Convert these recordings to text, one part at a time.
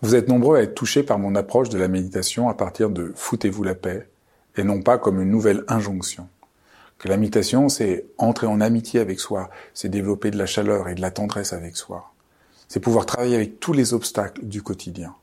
Vous êtes nombreux à être touchés par mon approche de la méditation à partir de foutez-vous la paix et non pas comme une nouvelle injonction. Que la méditation, c'est entrer en amitié avec soi, c'est développer de la chaleur et de la tendresse avec soi. C'est pouvoir travailler avec tous les obstacles du quotidien.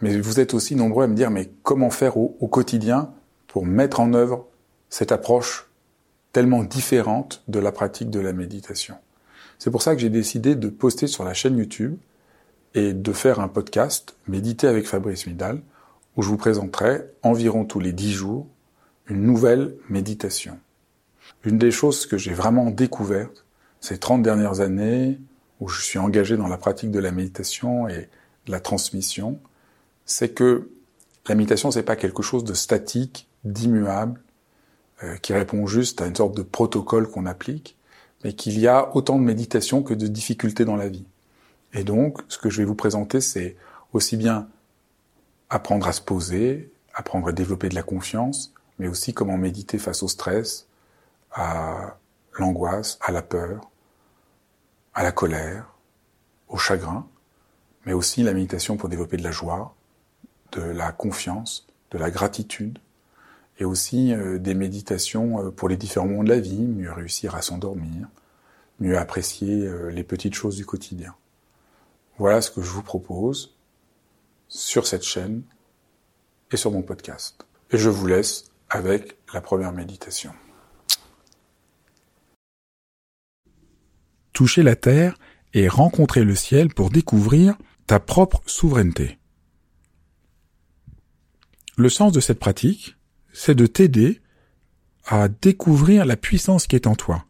Mais vous êtes aussi nombreux à me dire, mais comment faire au, au quotidien pour mettre en œuvre cette approche tellement différente de la pratique de la méditation? C'est pour ça que j'ai décidé de poster sur la chaîne YouTube et de faire un podcast, Méditer avec Fabrice Midal, où je vous présenterai environ tous les dix jours une nouvelle méditation. Une des choses que j'ai vraiment découvertes ces 30 dernières années où je suis engagé dans la pratique de la méditation et de la transmission, c'est que la méditation, c'est pas quelque chose de statique, d'immuable, euh, qui répond juste à une sorte de protocole qu'on applique, mais qu'il y a autant de méditation que de difficultés dans la vie. Et donc, ce que je vais vous présenter, c'est aussi bien apprendre à se poser, apprendre à développer de la confiance, mais aussi comment méditer face au stress, à l'angoisse, à la peur, à la colère, au chagrin, mais aussi la méditation pour développer de la joie, de la confiance, de la gratitude, et aussi euh, des méditations euh, pour les différents moments de la vie, mieux réussir à s'endormir, mieux apprécier euh, les petites choses du quotidien. Voilà ce que je vous propose sur cette chaîne et sur mon podcast. Et je vous laisse avec la première méditation. Toucher la terre et rencontrer le ciel pour découvrir ta propre souveraineté. Le sens de cette pratique, c'est de t'aider à découvrir la puissance qui est en toi.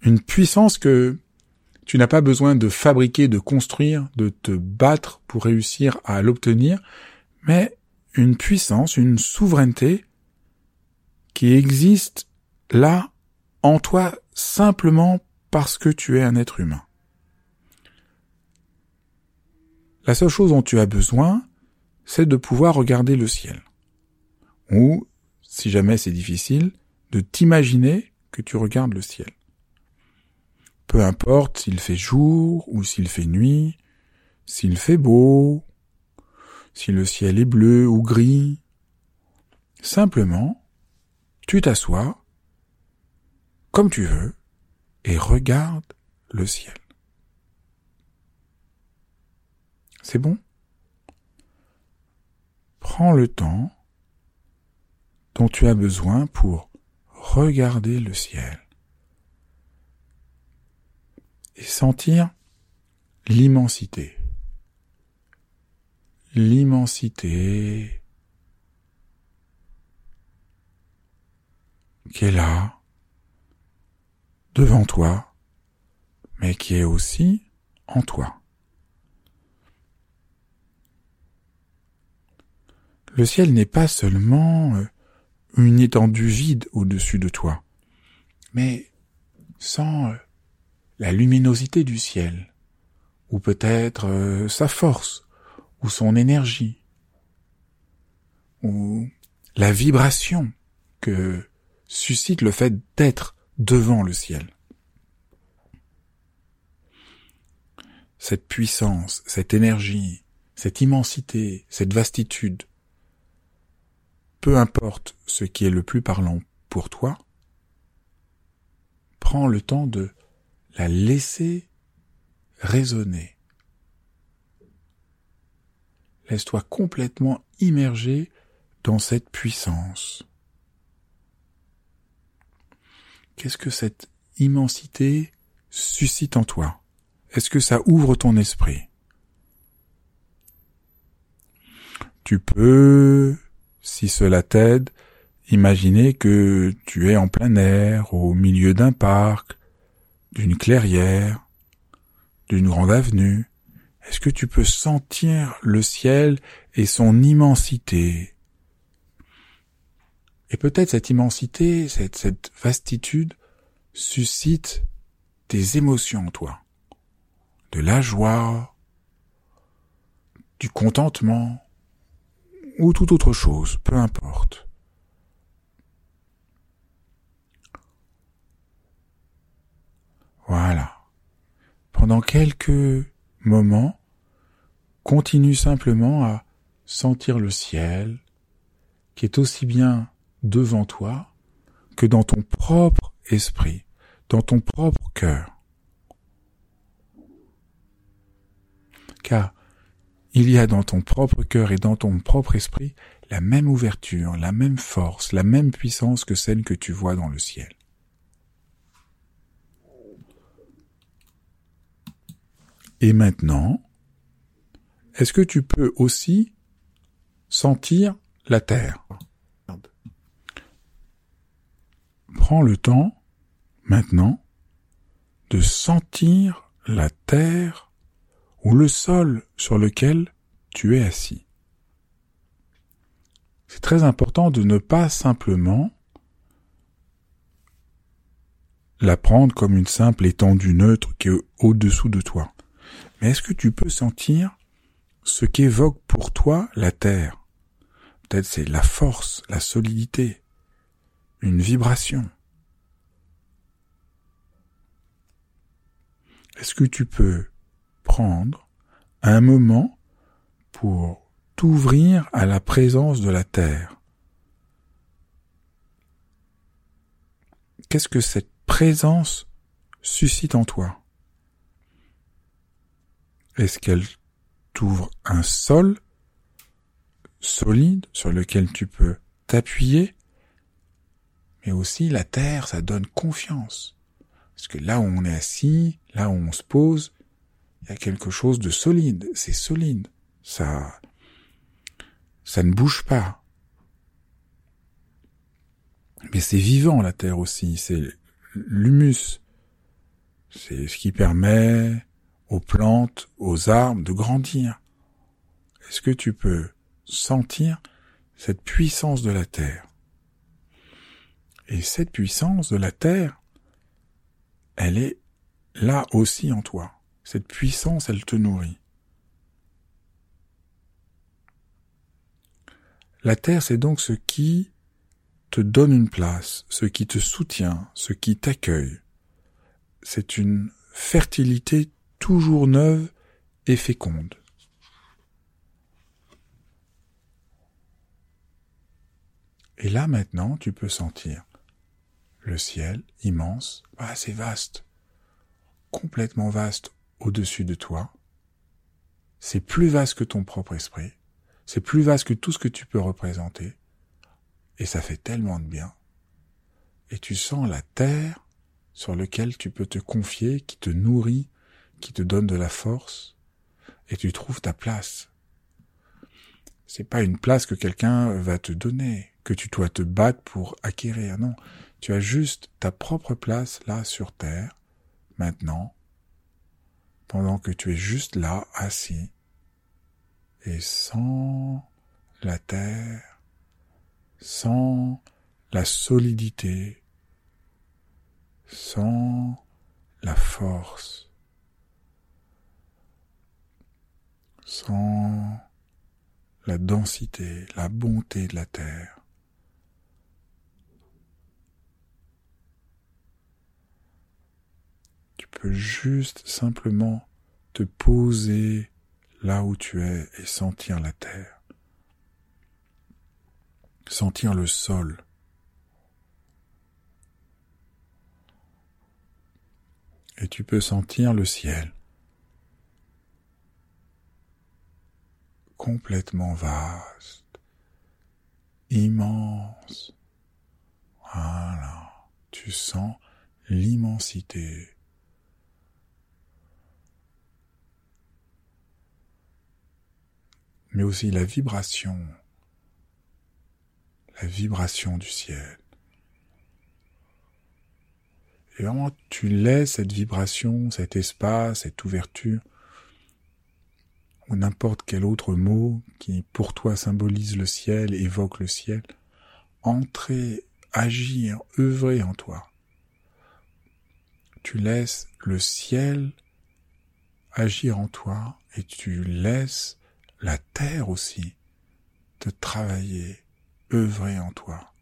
Une puissance que tu n'as pas besoin de fabriquer, de construire, de te battre pour réussir à l'obtenir, mais une puissance, une souveraineté qui existe là en toi simplement parce que tu es un être humain. La seule chose dont tu as besoin, c'est de pouvoir regarder le ciel ou, si jamais c'est difficile, de t'imaginer que tu regardes le ciel. Peu importe s'il fait jour ou s'il fait nuit, s'il fait beau, si le ciel est bleu ou gris. Simplement, tu t'assois comme tu veux et regarde le ciel. C'est bon? Prends le temps dont tu as besoin pour regarder le ciel et sentir l'immensité. L'immensité qui est là, devant toi, mais qui est aussi en toi. Le ciel n'est pas seulement euh, une étendue vide au-dessus de toi, mais sans euh, la luminosité du ciel, ou peut-être euh, sa force, ou son énergie, ou la vibration que suscite le fait d'être devant le ciel. Cette puissance, cette énergie, cette immensité, cette vastitude, peu importe ce qui est le plus parlant pour toi, prends le temps de la laisser résonner. Laisse-toi complètement immerger dans cette puissance. Qu'est-ce que cette immensité suscite en toi? Est-ce que ça ouvre ton esprit? Tu peux si cela t'aide, imaginez que tu es en plein air, au milieu d'un parc, d'une clairière, d'une grande avenue. Est-ce que tu peux sentir le ciel et son immensité? Et peut-être cette immensité, cette, vastitude suscite des émotions en toi, de la joie, du contentement, ou toute autre chose, peu importe. Voilà. Pendant quelques moment, continue simplement à sentir le ciel qui est aussi bien devant toi que dans ton propre esprit, dans ton propre cœur. Car il y a dans ton propre cœur et dans ton propre esprit la même ouverture, la même force, la même puissance que celle que tu vois dans le ciel. Et maintenant, est-ce que tu peux aussi sentir la terre? Prends le temps, maintenant, de sentir la terre ou le sol sur lequel tu es assis. C'est très important de ne pas simplement la prendre comme une simple étendue neutre qui est au-dessous de toi. Mais est-ce que tu peux sentir ce qu'évoque pour toi la terre? Peut-être c'est la force, la solidité, une vibration. Est-ce que tu peux prendre un moment pour t'ouvrir à la présence de la terre? Qu'est-ce que cette présence suscite en toi? Est-ce qu'elle t'ouvre un sol solide sur lequel tu peux t'appuyer? Mais aussi la terre, ça donne confiance. Parce que là où on est assis, là où on se pose, il y a quelque chose de solide, c'est solide, ça, ça ne bouge pas. Mais c'est vivant la terre aussi, c'est l'humus, c'est ce qui permet aux plantes, aux arbres de grandir. Est-ce que tu peux sentir cette puissance de la terre? Et cette puissance de la terre, elle est là aussi en toi. Cette puissance, elle te nourrit. La terre, c'est donc ce qui te donne une place, ce qui te soutient, ce qui t'accueille. C'est une fertilité toujours neuve et féconde. Et là maintenant, tu peux sentir le ciel immense, ah, c'est vaste, complètement vaste au-dessus de toi. C'est plus vaste que ton propre esprit. C'est plus vaste que tout ce que tu peux représenter. Et ça fait tellement de bien. Et tu sens la terre sur laquelle tu peux te confier, qui te nourrit, qui te donne de la force. Et tu trouves ta place. C'est pas une place que quelqu'un va te donner, que tu dois te battre pour acquérir. Non. Tu as juste ta propre place là sur terre, maintenant, pendant que tu es juste là, assis, et sans la terre, sans la solidité, sans la force, sans la densité, la bonté de la terre. peux juste simplement te poser là où tu es et sentir la terre, sentir le sol. Et tu peux sentir le ciel complètement vaste, immense. Voilà, tu sens l'immensité mais aussi la vibration, la vibration du ciel. Et vraiment, tu laisses cette vibration, cet espace, cette ouverture, ou n'importe quel autre mot qui pour toi symbolise le ciel, évoque le ciel, entrer, agir, œuvrer en toi. Tu laisses le ciel agir en toi et tu laisses la terre aussi, de travailler, œuvrer en toi.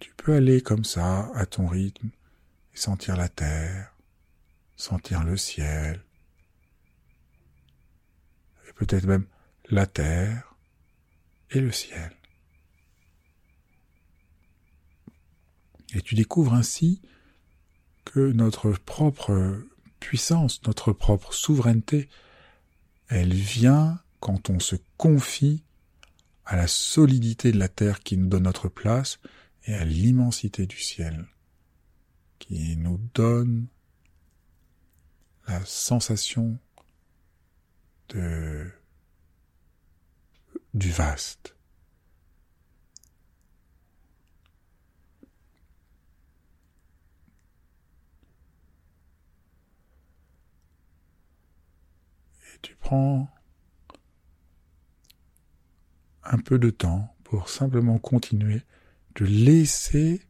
Tu peux aller comme ça, à ton rythme, et sentir la terre, sentir le ciel, et peut-être même la terre et le ciel. Et tu découvres ainsi que notre propre puissance, notre propre souveraineté, elle vient quand on se confie à la solidité de la terre qui nous donne notre place et à l'immensité du ciel qui nous donne la sensation de du vaste. Et tu prends un peu de temps pour simplement continuer de laisser,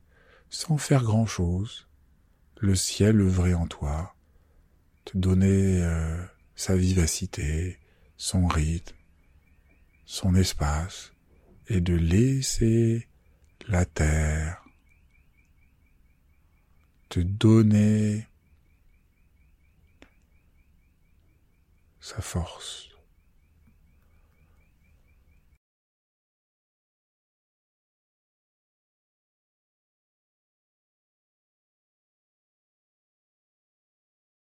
sans faire grand-chose, le ciel œuvrer en toi, te donner euh, sa vivacité, son rythme, son espace, et de laisser la terre te donner sa force.